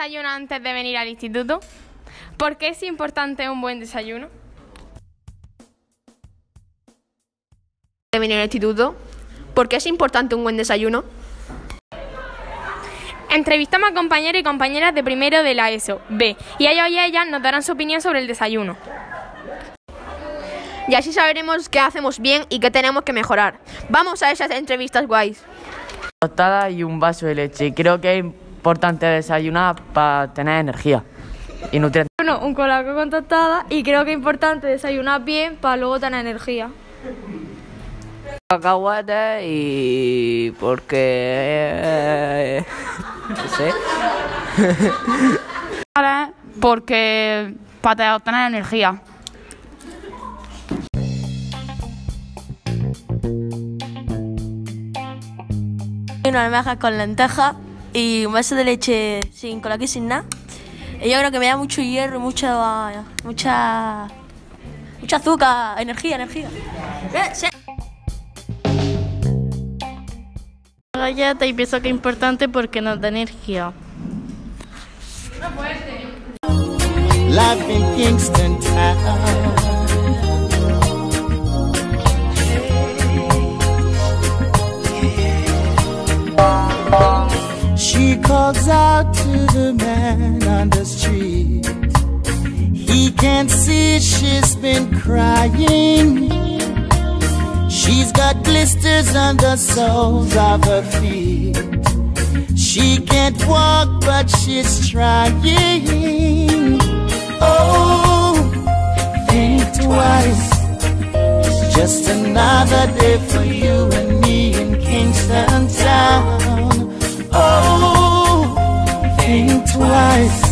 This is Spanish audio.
desayuno antes de venir al instituto? ¿Por qué es importante un buen desayuno? De venir al instituto. ¿Por qué es importante un buen desayuno? Entrevistamos a compañeros y compañeras de primero de la ESO, B, y ellos y ellas nos darán su opinión sobre el desayuno. Y así sabremos qué hacemos bien y qué tenemos que mejorar. Vamos a esas entrevistas guays. Tostada y un vaso de leche. Creo que importante desayunar para tener energía y nutrientes. Bueno, un colaco con tostada y creo que es importante desayunar bien para luego tener energía. Cacahuete y porque eh, no sé. porque para tener energía. Una almeja con lentejas y un vaso de leche sin colaque sin nada. Y yo creo que me da mucho hierro, mucha mucha mucha azúcar, energía, energía. Galleta y pienso que es importante porque nos da energía. Life in Kingston Town. She calls out to the man on the street. He can't see she's been crying. She's got blisters on the soles of her feet. She can't walk, but she's trying. Oh, think twice. It's just another day for you life.